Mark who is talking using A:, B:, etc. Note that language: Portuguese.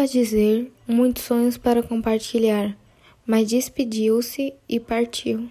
A: a dizer, muitos sonhos para compartilhar, mas despediu-se e partiu.